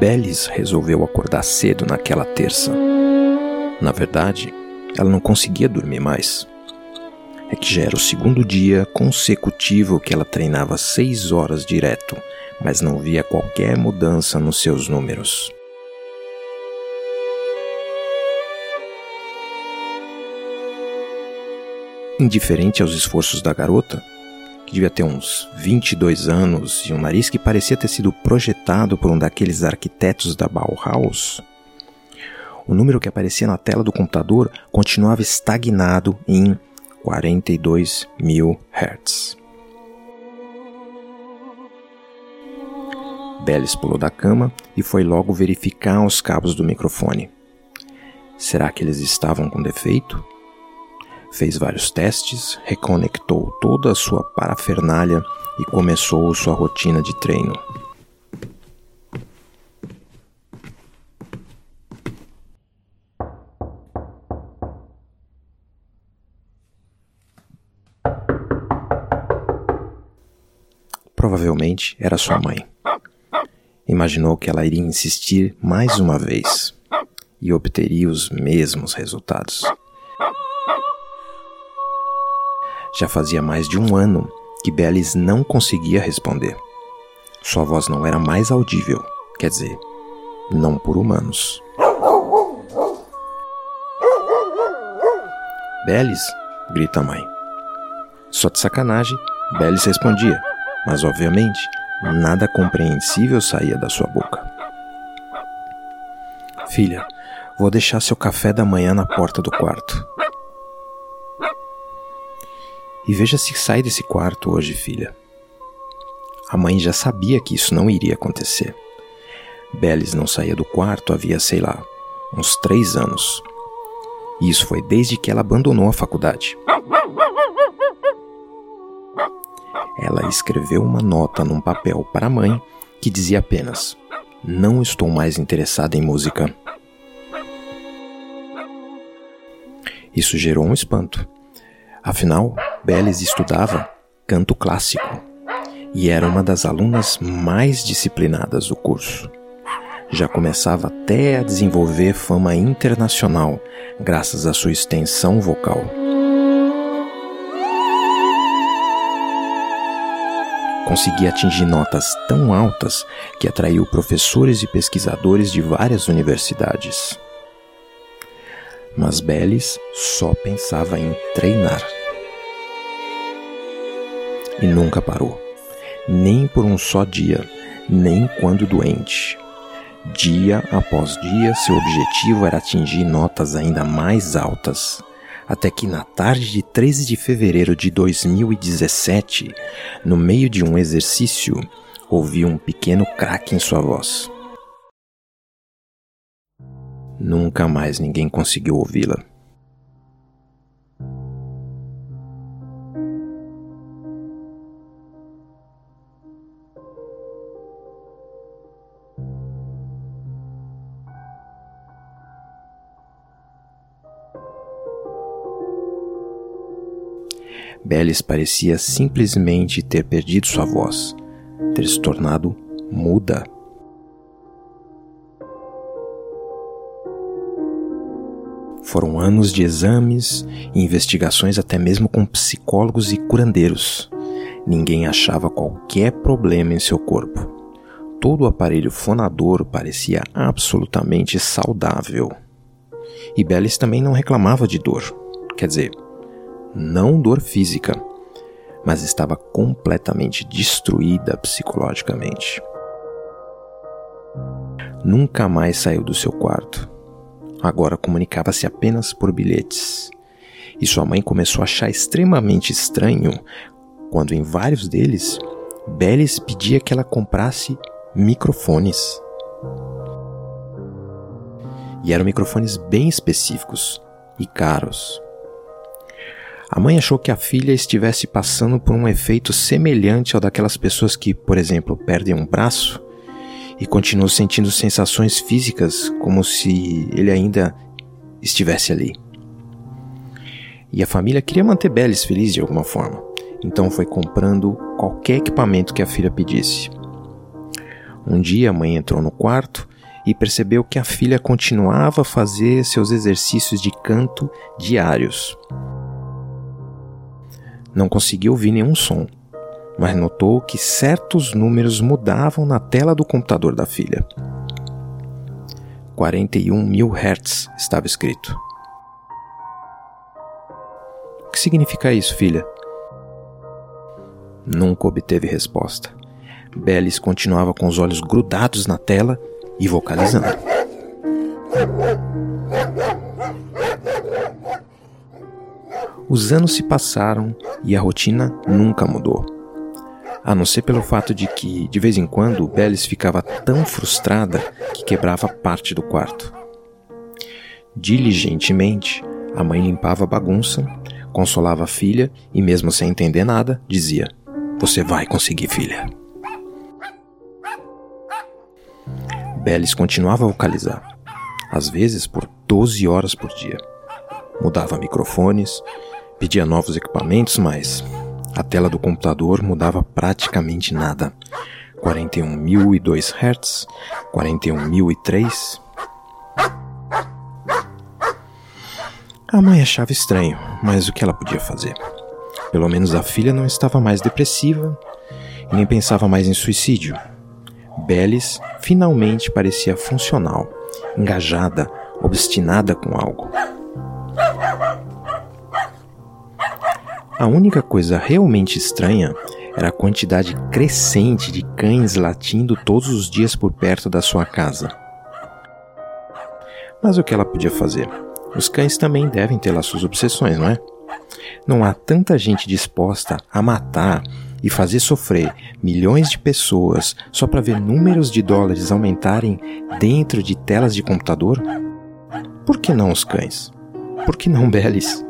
Bellis resolveu acordar cedo naquela terça. Na verdade, ela não conseguia dormir mais. É que já era o segundo dia consecutivo que ela treinava seis horas direto, mas não via qualquer mudança nos seus números. Indiferente aos esforços da garota, que devia ter uns 22 anos e um nariz que parecia ter sido projetado por um daqueles arquitetos da Bauhaus, o número que aparecia na tela do computador continuava estagnado em 42 mil Hz. Bellis pulou da cama e foi logo verificar os cabos do microfone. Será que eles estavam com defeito? Fez vários testes, reconectou toda a sua parafernália e começou sua rotina de treino. Provavelmente era sua mãe. Imaginou que ela iria insistir mais uma vez e obteria os mesmos resultados. Já fazia mais de um ano que Bellis não conseguia responder. Sua voz não era mais audível, quer dizer, não por humanos. Bellis, grita a mãe. Só de sacanagem, Bellis respondia, mas obviamente nada compreensível saía da sua boca. Filha, vou deixar seu café da manhã na porta do quarto. E veja se sai desse quarto hoje, filha. A mãe já sabia que isso não iria acontecer. Bellis não saía do quarto havia, sei lá, uns três anos. E isso foi desde que ela abandonou a faculdade. Ela escreveu uma nota num papel para a mãe que dizia apenas: Não estou mais interessada em música. Isso gerou um espanto. Afinal, Bellis estudava canto clássico e era uma das alunas mais disciplinadas do curso. Já começava até a desenvolver fama internacional graças à sua extensão vocal. Conseguia atingir notas tão altas que atraiu professores e pesquisadores de várias universidades mas Bellis só pensava em treinar. E nunca parou, nem por um só dia, nem quando doente. Dia após dia, seu objetivo era atingir notas ainda mais altas, até que na tarde de 13 de fevereiro de 2017, no meio de um exercício, ouviu um pequeno craque em sua voz. Nunca mais ninguém conseguiu ouvi-la. Bellis parecia simplesmente ter perdido sua voz, ter se tornado muda. Foram anos de exames e investigações até mesmo com psicólogos e curandeiros. Ninguém achava qualquer problema em seu corpo. Todo o aparelho fonador parecia absolutamente saudável. E Bellis também não reclamava de dor. Quer dizer, não dor física, mas estava completamente destruída psicologicamente. Nunca mais saiu do seu quarto agora comunicava-se apenas por bilhetes. E sua mãe começou a achar extremamente estranho quando, em vários deles, Bellis pedia que ela comprasse microfones. E eram microfones bem específicos e caros. A mãe achou que a filha estivesse passando por um efeito semelhante ao daquelas pessoas que, por exemplo, perdem um braço e continuou sentindo sensações físicas como se ele ainda estivesse ali. E a família queria manter Bellis feliz de alguma forma, então foi comprando qualquer equipamento que a filha pedisse. Um dia a mãe entrou no quarto e percebeu que a filha continuava a fazer seus exercícios de canto diários. Não conseguiu ouvir nenhum som, mas notou que certos números mudavam na tela do computador da filha. 41 mil hertz estava escrito. O que significa isso, filha? Nunca obteve resposta. Bellis continuava com os olhos grudados na tela e vocalizando. Os anos se passaram e a rotina nunca mudou. A não ser pelo fato de que, de vez em quando, Bellis ficava tão frustrada que quebrava parte do quarto. Diligentemente, a mãe limpava a bagunça, consolava a filha e, mesmo sem entender nada, dizia: Você vai conseguir, filha. Bellis continuava a vocalizar, às vezes por 12 horas por dia. Mudava microfones, pedia novos equipamentos, mas a tela do computador mudava praticamente nada. 41.002 Hz, 41.003. A mãe achava estranho, mas o que ela podia fazer? Pelo menos a filha não estava mais depressiva e nem pensava mais em suicídio. Bellis finalmente parecia funcional, engajada, obstinada com algo. A única coisa realmente estranha era a quantidade crescente de cães latindo todos os dias por perto da sua casa. Mas o que ela podia fazer? Os cães também devem ter lá suas obsessões, não é? Não há tanta gente disposta a matar e fazer sofrer milhões de pessoas só para ver números de dólares aumentarem dentro de telas de computador? Por que não os cães? Por que não Belis?